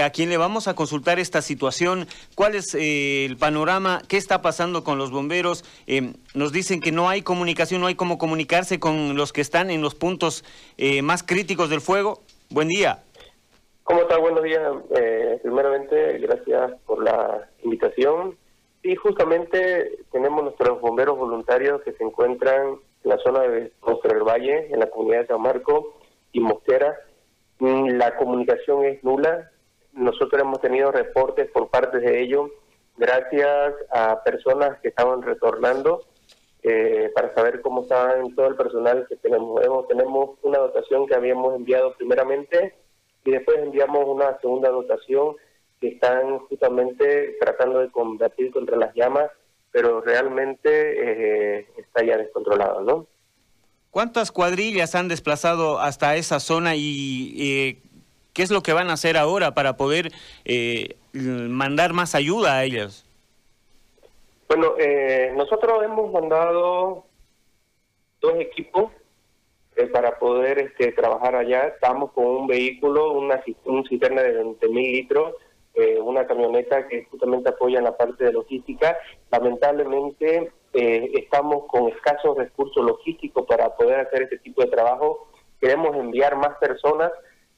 a quien le vamos a consultar esta situación. ¿Cuál es el panorama? ¿Qué está pasando con los bomberos? nos dicen que no hay comunicación, no hay cómo comunicarse con los que están en los puntos más críticos del fuego. Buen día. ¿Cómo está? Buenos días. primeramente, gracias por la invitación. Sí, justamente tenemos nuestros bomberos voluntarios que se encuentran en la zona de Monster del Valle, en la comunidad de San Marco y Mosquera. Mm, la comunicación es nula. Nosotros hemos tenido reportes por parte de ellos gracias a personas que estaban retornando eh, para saber cómo estaban todo el personal que tenemos. Tenemos una dotación que habíamos enviado primeramente y después enviamos una segunda dotación que están justamente tratando de combatir contra las llamas, pero realmente eh, está ya descontrolado, ¿no? ¿Cuántas cuadrillas han desplazado hasta esa zona y eh, qué es lo que van a hacer ahora para poder eh, mandar más ayuda a ellos? Bueno, nosotros hemos mandado dos equipos para poder este, trabajar allá. Estamos con un vehículo, una un cisterna de 20 mil litros, eh, una camioneta que justamente apoya en la parte de logística. Lamentablemente eh, estamos con escasos recursos logísticos para poder hacer este tipo de trabajo. Queremos enviar más personas,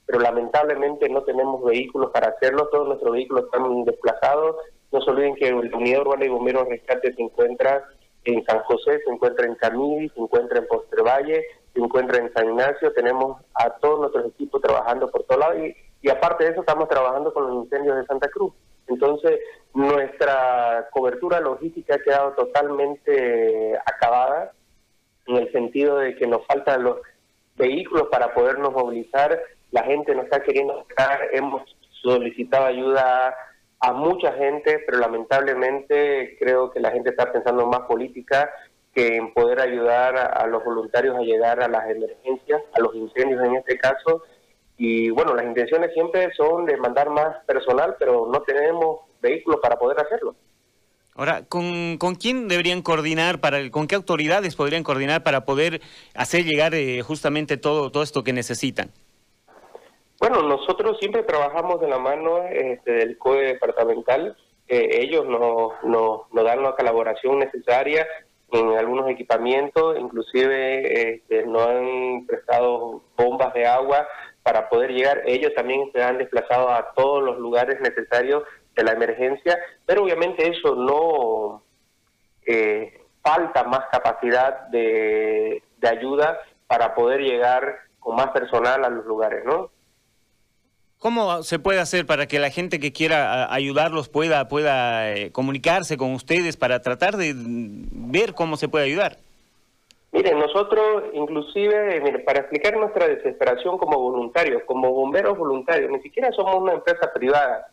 pero lamentablemente no tenemos vehículos para hacerlo. Todos nuestros vehículos están desplazados. No se olviden que el Unidad Urbana y Bomberos Rescate se encuentra en San José, se encuentra en Camille, se encuentra en Valle, se encuentra en San Ignacio. Tenemos a todos nuestros equipos trabajando por todos lados y y aparte de eso estamos trabajando con los incendios de Santa Cruz. Entonces, nuestra cobertura logística ha quedado totalmente acabada en el sentido de que nos faltan los vehículos para podernos movilizar, la gente no está queriendo estar, hemos solicitado ayuda a mucha gente, pero lamentablemente creo que la gente está pensando más política que en poder ayudar a los voluntarios a llegar a las emergencias, a los incendios en este caso, y bueno, las intenciones siempre son de mandar más personal, pero no tenemos vehículos para poder hacerlo. Ahora, ¿con, ¿con quién deberían coordinar, para, con qué autoridades podrían coordinar para poder hacer llegar eh, justamente todo, todo esto que necesitan? Bueno, nosotros siempre trabajamos de la mano este, del COE departamental. Ellos nos, nos, nos, dan la colaboración necesaria en algunos equipamientos, inclusive este, nos han prestado bombas de agua para poder llegar. Ellos también se han desplazado a todos los lugares necesarios de la emergencia, pero obviamente eso no eh, falta más capacidad de, ayuda para poder llegar con más personal a los lugares, ¿no? ¿Cómo se puede hacer para que la gente que quiera ayudarlos pueda, pueda eh, comunicarse con ustedes para tratar de ver cómo se puede ayudar? Miren, nosotros inclusive, para explicar nuestra desesperación como voluntarios, como bomberos voluntarios, ni siquiera somos una empresa privada.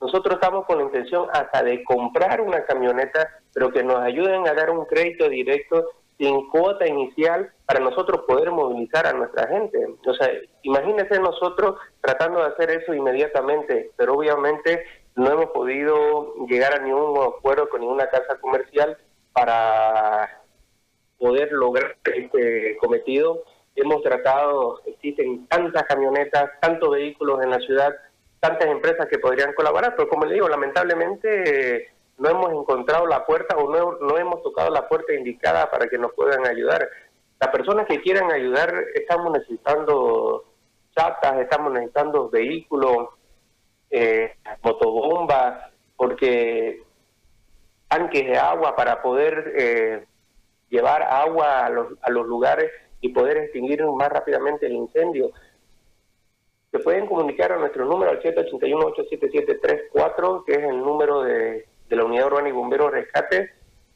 Nosotros estamos con la intención hasta de comprar una camioneta, pero que nos ayuden a dar un crédito directo sin cuota inicial para nosotros poder movilizar a nuestra gente. O sea, imagínense nosotros tratando de hacer eso inmediatamente, pero obviamente no hemos podido llegar a ningún acuerdo con ninguna casa comercial para poder lograr este cometido. Hemos tratado, existen tantas camionetas, tantos vehículos en la ciudad, tantas empresas que podrían colaborar, pero como le digo, lamentablemente no hemos encontrado la puerta o no, no hemos tocado la puerta indicada para que nos puedan ayudar. Las personas que quieran ayudar, estamos necesitando chatas, estamos necesitando vehículos, eh, motobombas, porque tanques de agua para poder eh, llevar agua a los, a los lugares y poder extinguir más rápidamente el incendio. Se pueden comunicar a nuestro número al 781-87734, que es el número de, de la Unidad Urbana y Bomberos Rescate,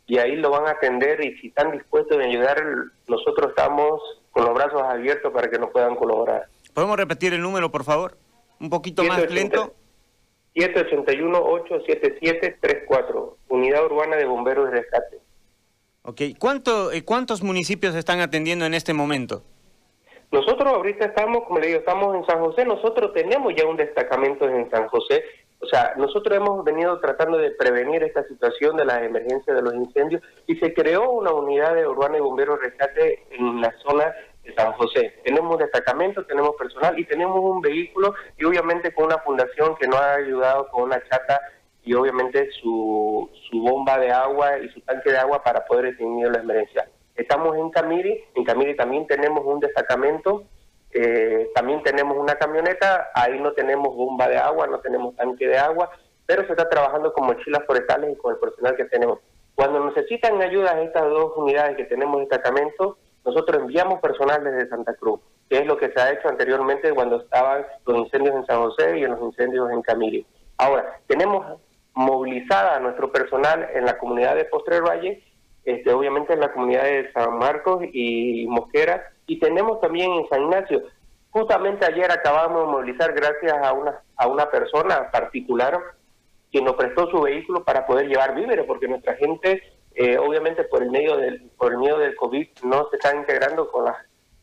y ahí lo van a atender y si están dispuestos a ayudar, nosotros estamos con los brazos abiertos para que nos puedan colaborar. ¿Podemos repetir el número, por favor? Un poquito más lento. 781-877-34, Unidad Urbana de Bomberos y Rescate. Ok, ¿Cuánto, eh, ¿cuántos municipios están atendiendo en este momento? Nosotros ahorita estamos, como le digo, estamos en San José, nosotros tenemos ya un destacamento en San José, o sea, nosotros hemos venido tratando de prevenir esta situación de las emergencias de los incendios y se creó una unidad de urbana y bomberos rescate en la zona de San José. Tenemos destacamento, tenemos personal y tenemos un vehículo y obviamente con una fundación que nos ha ayudado con una chata y obviamente su, su bomba de agua y su tanque de agua para poder extinguir la emergencia. Estamos en Camiri, en Camiri también tenemos un destacamento, eh, también tenemos una camioneta, ahí no tenemos bomba de agua, no tenemos tanque de agua, pero se está trabajando con mochilas forestales y con el personal que tenemos. Cuando necesitan ayuda estas dos unidades que tenemos en destacamento, nosotros enviamos personal desde Santa Cruz, que es lo que se ha hecho anteriormente cuando estaban los incendios en San José y en los incendios en Camiri. Ahora, tenemos movilizada a nuestro personal en la comunidad de Postre Valle, este, obviamente en la comunidad de San Marcos y Mosquera, y tenemos también en San Ignacio. Justamente ayer acabamos de movilizar gracias a una, a una persona particular que nos prestó su vehículo para poder llevar víveres, porque nuestra gente, eh, obviamente por el medio del por el miedo del COVID, no se está integrando con las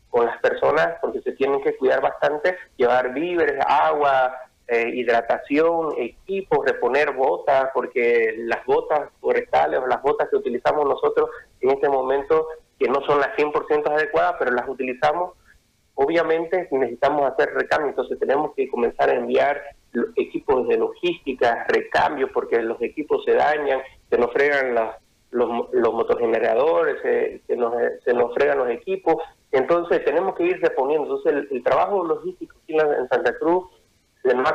con las personas, porque se tienen que cuidar bastante, llevar víveres, agua, eh, hidratación, equipos, reponer botas, porque las botas forestales o las botas que utilizamos nosotros en este momento, que no son las 100% adecuadas, pero las utilizamos, obviamente necesitamos hacer recambio, entonces tenemos que comenzar a enviar equipos de logística, recambios, porque los equipos se dañan, se nos fregan los, los motogeneradores, se, nos, se nos fregan los equipos, entonces tenemos que ir reponiendo. Entonces el, trabajo logístico aquí en Santa Cruz además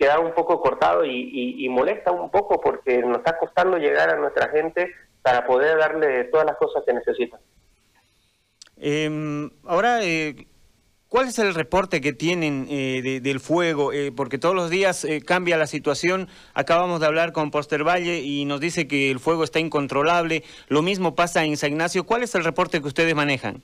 queda un poco cortado y, molesta un poco porque nos está costando llegar a nuestra gente para poder darle todas las cosas que necesita. Em, ahora, eh, ¿cuál es el reporte que tienen eh, del fuego? Eh, porque todos los días cambia la situación. Acabamos de hablar con Poster Valle y nos dice que el fuego está incontrolable. Lo mismo pasa en San Ignacio. ¿Cuál es el reporte que ustedes manejan?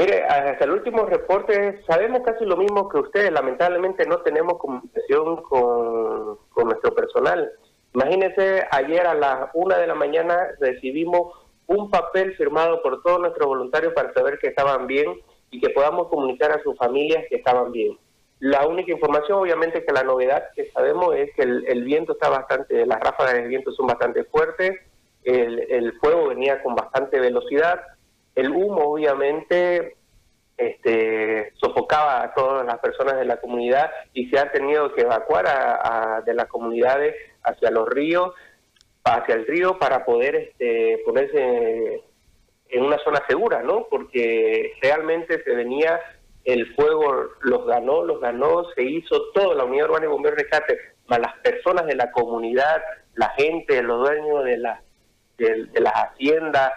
Mire, hasta el último reporte sabemos casi lo mismo que ustedes. Lamentablemente no tenemos comunicación con, nuestro personal. Imagínense, ayer a las una de la mañana recibimos un papel firmado por todos nuestros voluntarios para saber que estaban bien y que podamos comunicar a sus familias que estaban bien. La única información, obviamente, que la novedad que sabemos es que el, viento está bastante, las ráfagas de viento son bastante fuertes, el fuego venía con bastante velocidad, el humo, obviamente, este, sofocaba a todas las personas de la comunidad y se han tenido que evacuar a, de las comunidades hacia los ríos, hacia el río para poder este, ponerse en una zona segura, ¿no? Porque realmente se venía el fuego, los ganó, los ganó, se hizo todo, la Unidad Urbana y Bomberos Rescate, más las personas de la comunidad, la gente, los dueños de, la, de las haciendas,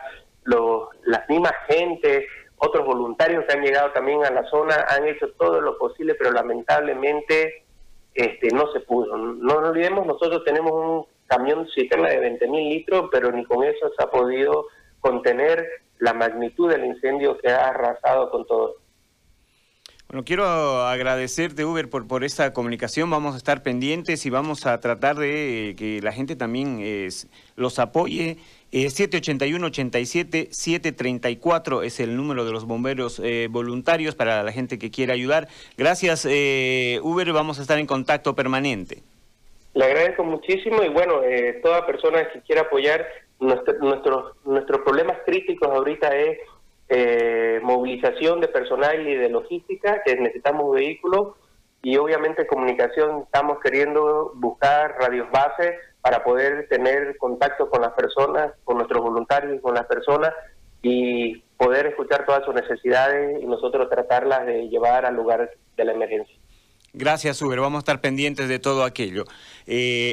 los, las mismas gente, otros voluntarios que han llegado también a la zona, han hecho todo lo posible, pero lamentablemente este, no se pudo. No nos olvidemos, nosotros tenemos un camión cisterna de 20 mil litros, pero ni con eso se ha podido contener la magnitud del incendio que ha arrasado con todo. Bueno, quiero agradecerte, Uber, por, por esta comunicación. Vamos a estar pendientes y vamos a tratar de que la gente también es, los apoye. 781-87-734 es el número de los bomberos eh, voluntarios para la gente que quiera ayudar. Gracias, eh, Uber. Vamos a estar en contacto permanente. Le agradezco muchísimo y bueno, eh, toda persona que quiera apoyar, nuestro, nuestros, nuestros problemas críticos ahorita es eh, movilización de personal y de logística, que necesitamos vehículos y obviamente comunicación, estamos queriendo buscar radios base para poder tener contacto con las personas, con nuestros voluntarios y con las personas y poder escuchar todas sus necesidades y nosotros tratarlas de llevar al lugar de la emergencia. Gracias, Uber. Vamos a estar pendientes de todo aquello. Eh,